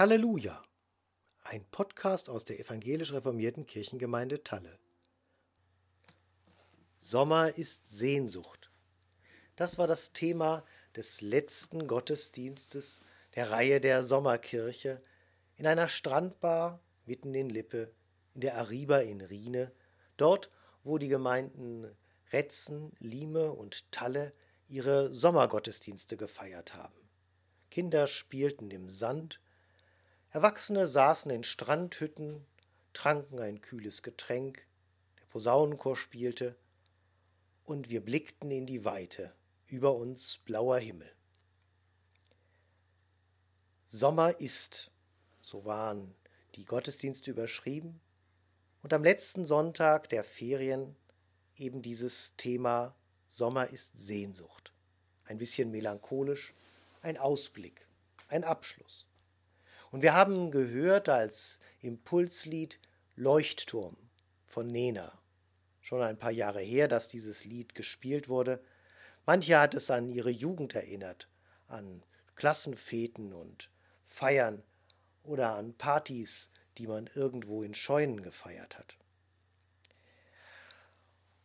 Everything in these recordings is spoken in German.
Halleluja! Ein Podcast aus der evangelisch reformierten Kirchengemeinde Talle. Sommer ist Sehnsucht. Das war das Thema des letzten Gottesdienstes der Reihe der Sommerkirche in einer Strandbar mitten in Lippe, in der Ariba in Riene, dort, wo die Gemeinden Retzen, Lieme und Talle ihre Sommergottesdienste gefeiert haben. Kinder spielten im Sand, Erwachsene saßen in Strandhütten, tranken ein kühles Getränk, der Posaunenchor spielte, und wir blickten in die Weite, über uns blauer Himmel. Sommer ist, so waren die Gottesdienste überschrieben, und am letzten Sonntag der Ferien eben dieses Thema Sommer ist Sehnsucht. Ein bisschen melancholisch, ein Ausblick, ein Abschluss. Und wir haben gehört als Impulslied Leuchtturm von Nena. Schon ein paar Jahre her, dass dieses Lied gespielt wurde. Manche hat es an ihre Jugend erinnert, an Klassenfeten und Feiern oder an Partys, die man irgendwo in Scheunen gefeiert hat.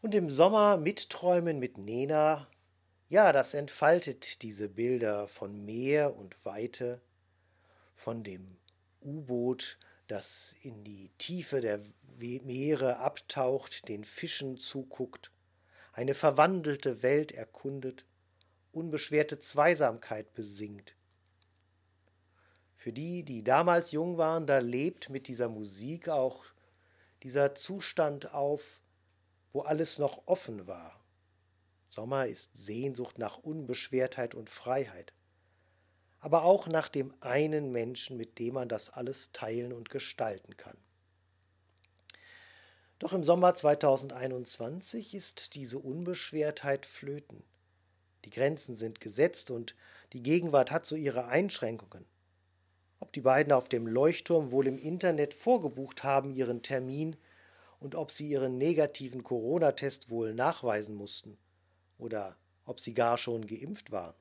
Und im Sommer mitträumen mit Nena, ja, das entfaltet diese Bilder von Meer und Weite, von dem U-Boot, das in die Tiefe der Meere abtaucht, den Fischen zuguckt, eine verwandelte Welt erkundet, unbeschwerte Zweisamkeit besingt. Für die, die damals jung waren, da lebt mit dieser Musik auch dieser Zustand auf, wo alles noch offen war. Sommer ist Sehnsucht nach Unbeschwertheit und Freiheit aber auch nach dem einen Menschen, mit dem man das alles teilen und gestalten kann. Doch im Sommer 2021 ist diese Unbeschwertheit flöten. Die Grenzen sind gesetzt und die Gegenwart hat so ihre Einschränkungen. Ob die beiden auf dem Leuchtturm wohl im Internet vorgebucht haben ihren Termin und ob sie ihren negativen Corona-Test wohl nachweisen mussten oder ob sie gar schon geimpft waren.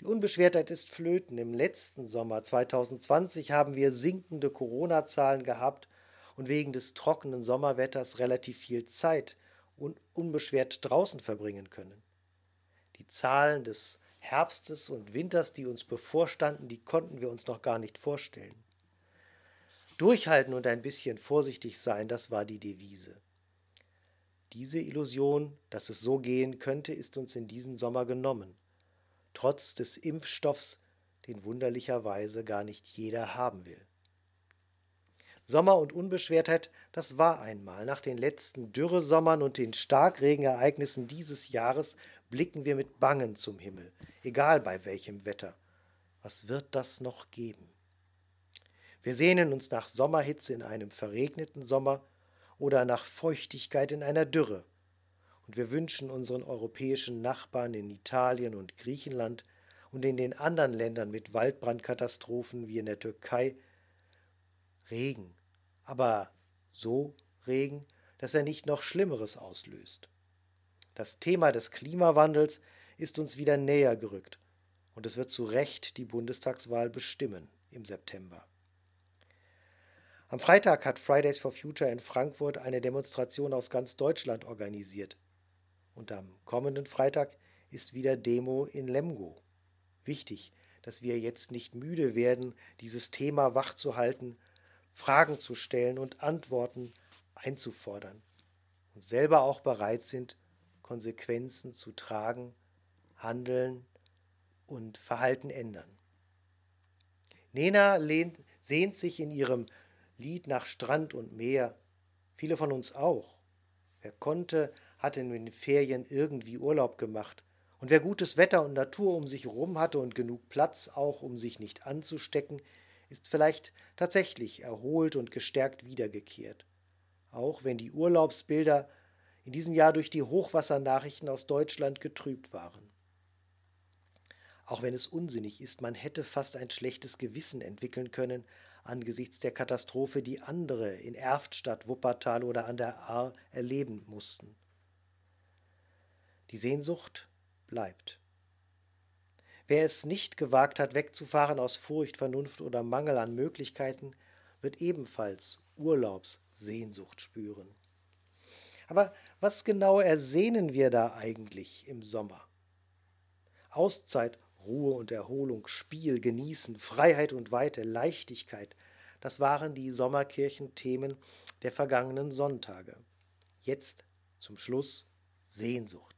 Die Unbeschwertheit ist flöten. Im letzten Sommer 2020 haben wir sinkende Corona-Zahlen gehabt und wegen des trockenen Sommerwetters relativ viel Zeit und unbeschwert draußen verbringen können. Die Zahlen des Herbstes und Winters, die uns bevorstanden, die konnten wir uns noch gar nicht vorstellen. Durchhalten und ein bisschen vorsichtig sein, das war die Devise. Diese Illusion, dass es so gehen könnte, ist uns in diesem Sommer genommen trotz des Impfstoffs, den wunderlicherweise gar nicht jeder haben will. Sommer und Unbeschwertheit, das war einmal. Nach den letzten Dürresommern und den Starkregenereignissen dieses Jahres blicken wir mit Bangen zum Himmel, egal bei welchem Wetter. Was wird das noch geben? Wir sehnen uns nach Sommerhitze in einem verregneten Sommer oder nach Feuchtigkeit in einer Dürre und wir wünschen unseren europäischen Nachbarn in Italien und Griechenland und in den anderen Ländern mit Waldbrandkatastrophen wie in der Türkei Regen, aber so Regen, dass er nicht noch Schlimmeres auslöst. Das Thema des Klimawandels ist uns wieder näher gerückt und es wird zu Recht die Bundestagswahl bestimmen im September. Am Freitag hat Fridays for Future in Frankfurt eine Demonstration aus ganz Deutschland organisiert. Und am kommenden Freitag ist wieder Demo in Lemgo. Wichtig, dass wir jetzt nicht müde werden, dieses Thema wachzuhalten, Fragen zu stellen und Antworten einzufordern und selber auch bereit sind, Konsequenzen zu tragen, handeln und Verhalten ändern. Nena lehnt, sehnt sich in ihrem Lied nach Strand und Meer, viele von uns auch. Wer konnte, hatte in den Ferien irgendwie Urlaub gemacht. Und wer gutes Wetter und Natur um sich herum hatte und genug Platz auch, um sich nicht anzustecken, ist vielleicht tatsächlich erholt und gestärkt wiedergekehrt. Auch wenn die Urlaubsbilder in diesem Jahr durch die Hochwassernachrichten aus Deutschland getrübt waren. Auch wenn es unsinnig ist, man hätte fast ein schlechtes Gewissen entwickeln können angesichts der Katastrophe, die andere in Erftstadt, Wuppertal oder an der Ahr erleben mussten. Die Sehnsucht bleibt. Wer es nicht gewagt hat, wegzufahren aus Furcht, Vernunft oder Mangel an Möglichkeiten, wird ebenfalls Urlaubssehnsucht spüren. Aber was genau ersehnen wir da eigentlich im Sommer? Auszeit, Ruhe und Erholung, Spiel, Genießen, Freiheit und Weite, Leichtigkeit, das waren die Sommerkirchenthemen der vergangenen Sonntage. Jetzt zum Schluss Sehnsucht.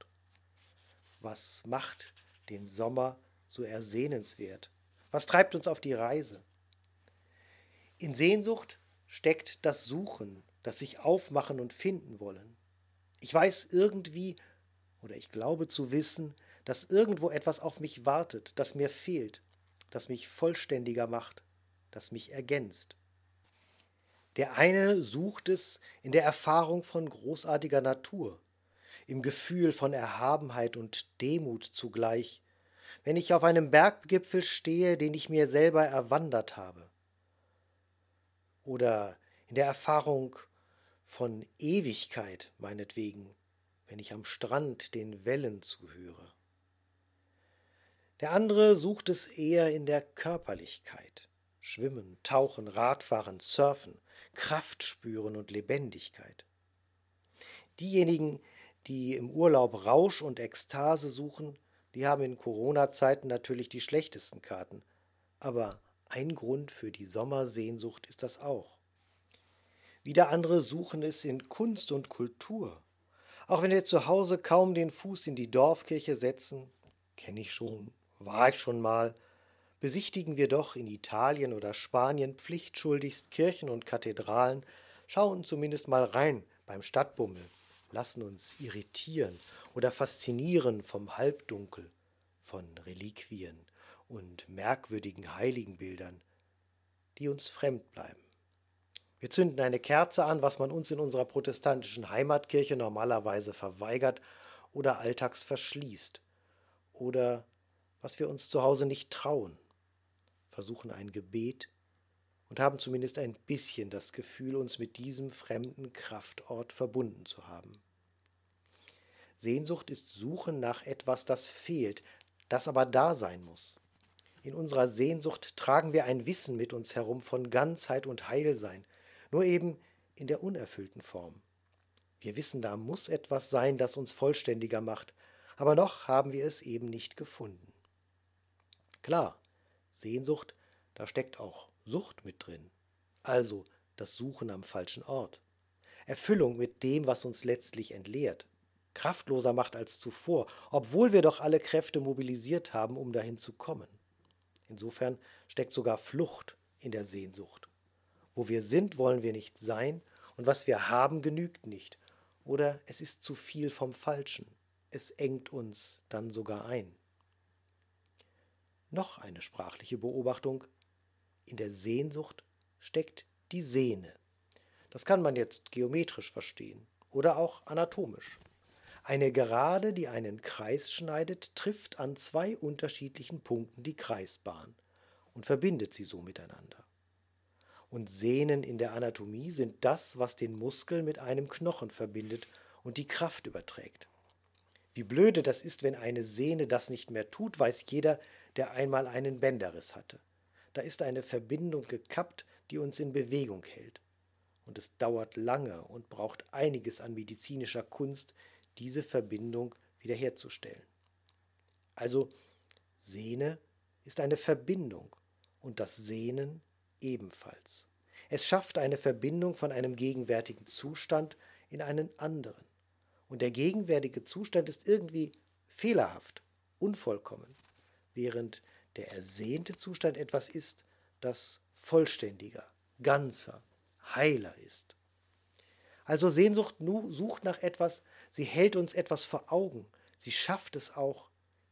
Was macht den Sommer so ersehnenswert? Was treibt uns auf die Reise? In Sehnsucht steckt das Suchen, das sich aufmachen und finden wollen. Ich weiß irgendwie, oder ich glaube zu wissen, dass irgendwo etwas auf mich wartet, das mir fehlt, das mich vollständiger macht, das mich ergänzt. Der eine sucht es in der Erfahrung von großartiger Natur, im Gefühl von Erhabenheit und Demut zugleich, wenn ich auf einem Berggipfel stehe, den ich mir selber erwandert habe. Oder in der Erfahrung von Ewigkeit meinetwegen, wenn ich am Strand den Wellen zuhöre. Der andere sucht es eher in der Körperlichkeit. Schwimmen, Tauchen, Radfahren, Surfen, Kraft spüren und Lebendigkeit. Diejenigen, die im Urlaub Rausch und Ekstase suchen, die haben in Corona-Zeiten natürlich die schlechtesten Karten. Aber ein Grund für die Sommersehnsucht ist das auch. Wieder andere suchen es in Kunst und Kultur. Auch wenn wir zu Hause kaum den Fuß in die Dorfkirche setzen, kenne ich schon, war ich schon mal, besichtigen wir doch in Italien oder Spanien pflichtschuldigst Kirchen und Kathedralen, schauen zumindest mal rein beim Stadtbummel, lassen uns irritieren oder faszinieren vom Halbdunkel, von Reliquien und merkwürdigen Heiligenbildern, die uns fremd bleiben. Wir zünden eine Kerze an, was man uns in unserer protestantischen Heimatkirche normalerweise verweigert oder alltags verschließt, oder was wir uns zu Hause nicht trauen, versuchen ein Gebet und haben zumindest ein bisschen das Gefühl, uns mit diesem fremden Kraftort verbunden zu haben. Sehnsucht ist Suchen nach etwas, das fehlt, das aber da sein muss. In unserer Sehnsucht tragen wir ein Wissen mit uns herum von Ganzheit und Heilsein, nur eben in der unerfüllten Form. Wir wissen, da muss etwas sein, das uns vollständiger macht, aber noch haben wir es eben nicht gefunden. Klar, Sehnsucht, da steckt auch Sucht mit drin, also das Suchen am falschen Ort. Erfüllung mit dem, was uns letztlich entleert, kraftloser macht als zuvor, obwohl wir doch alle Kräfte mobilisiert haben, um dahin zu kommen. Insofern steckt sogar Flucht in der Sehnsucht. Wo wir sind, wollen wir nicht sein, und was wir haben, genügt nicht. Oder es ist zu viel vom Falschen. Es engt uns dann sogar ein. Noch eine sprachliche Beobachtung. In der Sehnsucht steckt die Sehne. Das kann man jetzt geometrisch verstehen oder auch anatomisch. Eine Gerade, die einen Kreis schneidet, trifft an zwei unterschiedlichen Punkten die Kreisbahn und verbindet sie so miteinander und Sehnen in der Anatomie sind das, was den Muskel mit einem Knochen verbindet und die Kraft überträgt. Wie blöde das ist, wenn eine Sehne das nicht mehr tut, weiß jeder, der einmal einen Bänderriss hatte. Da ist eine Verbindung gekappt, die uns in Bewegung hält. Und es dauert lange und braucht einiges an medizinischer Kunst, diese Verbindung wiederherzustellen. Also Sehne ist eine Verbindung und das Sehnen ebenfalls. Es schafft eine Verbindung von einem gegenwärtigen Zustand in einen anderen. Und der gegenwärtige Zustand ist irgendwie fehlerhaft, unvollkommen, während der ersehnte Zustand etwas ist, das vollständiger, ganzer, heiler ist. Also Sehnsucht sucht nach etwas, sie hält uns etwas vor Augen, sie schafft es auch,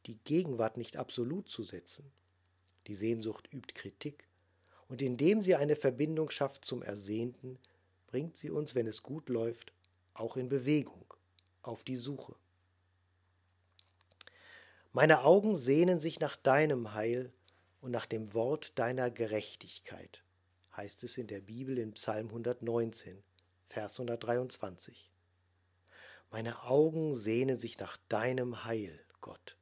die Gegenwart nicht absolut zu setzen. Die Sehnsucht übt Kritik, und indem sie eine Verbindung schafft zum Ersehnten, bringt sie uns, wenn es gut läuft, auch in Bewegung, auf die Suche. Meine Augen sehnen sich nach deinem Heil und nach dem Wort deiner Gerechtigkeit, heißt es in der Bibel in Psalm 119, Vers 123. Meine Augen sehnen sich nach deinem Heil, Gott.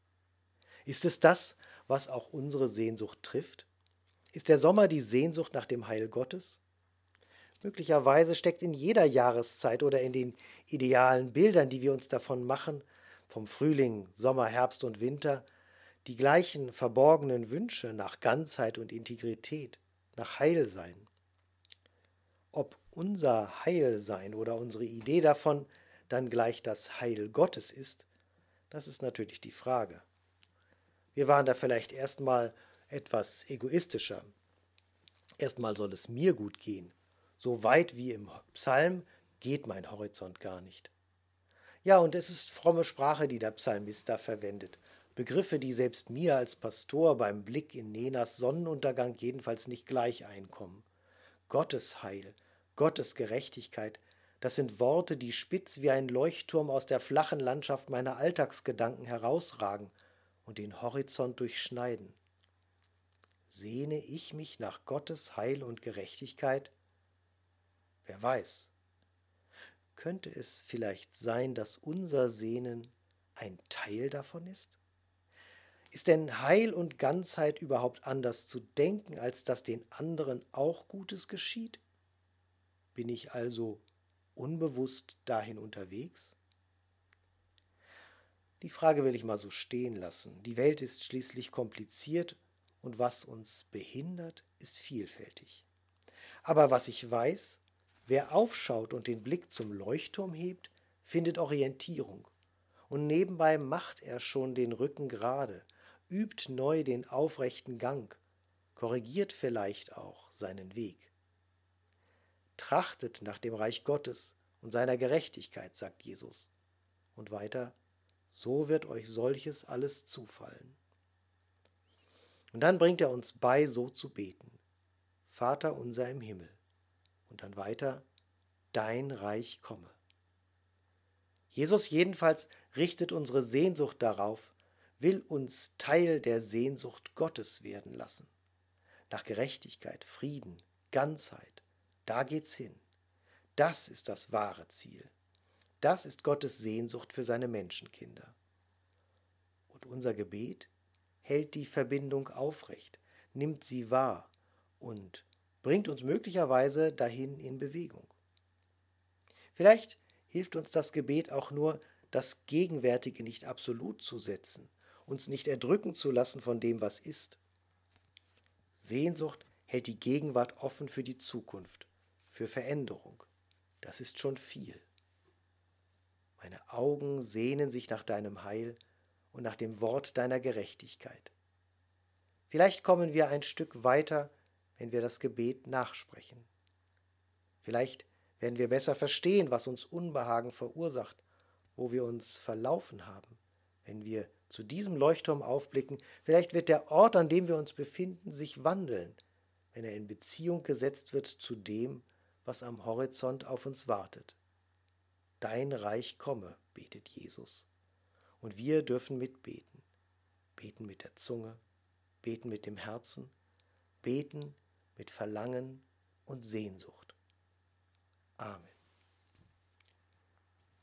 Ist es das, was auch unsere Sehnsucht trifft? Ist der Sommer die Sehnsucht nach dem Heil Gottes? Möglicherweise steckt in jeder Jahreszeit oder in den idealen Bildern, die wir uns davon machen, vom Frühling, Sommer, Herbst und Winter, die gleichen verborgenen Wünsche nach Ganzheit und Integrität, nach Heilsein. Ob unser Heilsein oder unsere Idee davon dann gleich das Heil Gottes ist, das ist natürlich die Frage. Wir waren da vielleicht erstmal etwas egoistischer. Erstmal soll es mir gut gehen. So weit wie im Psalm geht mein Horizont gar nicht. Ja, und es ist fromme Sprache, die der Psalmist da verwendet. Begriffe, die selbst mir als Pastor beim Blick in Nenas Sonnenuntergang jedenfalls nicht gleich einkommen. Gottes Heil, Gottes Gerechtigkeit, das sind Worte, die spitz wie ein Leuchtturm aus der flachen Landschaft meiner Alltagsgedanken herausragen und den Horizont durchschneiden. Sehne ich mich nach Gottes Heil und Gerechtigkeit? Wer weiß. Könnte es vielleicht sein, dass unser Sehnen ein Teil davon ist? Ist denn Heil und Ganzheit überhaupt anders zu denken, als dass den anderen auch Gutes geschieht? Bin ich also unbewusst dahin unterwegs? Die Frage will ich mal so stehen lassen. Die Welt ist schließlich kompliziert und was uns behindert, ist vielfältig. Aber was ich weiß, wer aufschaut und den Blick zum Leuchtturm hebt, findet Orientierung. Und nebenbei macht er schon den Rücken gerade, übt neu den aufrechten Gang, korrigiert vielleicht auch seinen Weg. Trachtet nach dem Reich Gottes und seiner Gerechtigkeit, sagt Jesus. Und weiter, so wird euch solches alles zufallen. Und dann bringt er uns bei, so zu beten. Vater unser im Himmel. Und dann weiter, dein Reich komme. Jesus jedenfalls richtet unsere Sehnsucht darauf, will uns Teil der Sehnsucht Gottes werden lassen. Nach Gerechtigkeit, Frieden, Ganzheit, da geht's hin. Das ist das wahre Ziel. Das ist Gottes Sehnsucht für seine Menschenkinder. Und unser Gebet hält die Verbindung aufrecht, nimmt sie wahr und bringt uns möglicherweise dahin in Bewegung. Vielleicht hilft uns das Gebet auch nur, das Gegenwärtige nicht absolut zu setzen, uns nicht erdrücken zu lassen von dem, was ist. Sehnsucht hält die Gegenwart offen für die Zukunft, für Veränderung. Das ist schon viel. Meine Augen sehnen sich nach deinem Heil und nach dem Wort deiner Gerechtigkeit. Vielleicht kommen wir ein Stück weiter, wenn wir das Gebet nachsprechen. Vielleicht werden wir besser verstehen, was uns Unbehagen verursacht, wo wir uns verlaufen haben, wenn wir zu diesem Leuchtturm aufblicken. Vielleicht wird der Ort, an dem wir uns befinden, sich wandeln, wenn er in Beziehung gesetzt wird zu dem, was am Horizont auf uns wartet. Dein Reich komme, betet Jesus. Und wir dürfen mitbeten. Beten mit der Zunge, beten mit dem Herzen, beten mit Verlangen und Sehnsucht. Amen.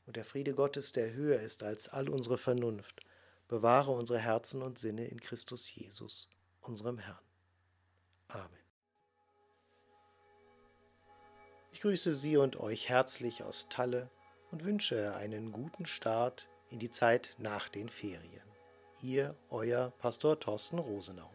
Und der Friede Gottes, der höher ist als all unsere Vernunft, bewahre unsere Herzen und Sinne in Christus Jesus, unserem Herrn. Amen. Ich grüße Sie und euch herzlich aus Talle und wünsche einen guten Start in die Zeit nach den Ferien. Ihr, euer Pastor Thorsten Rosenau.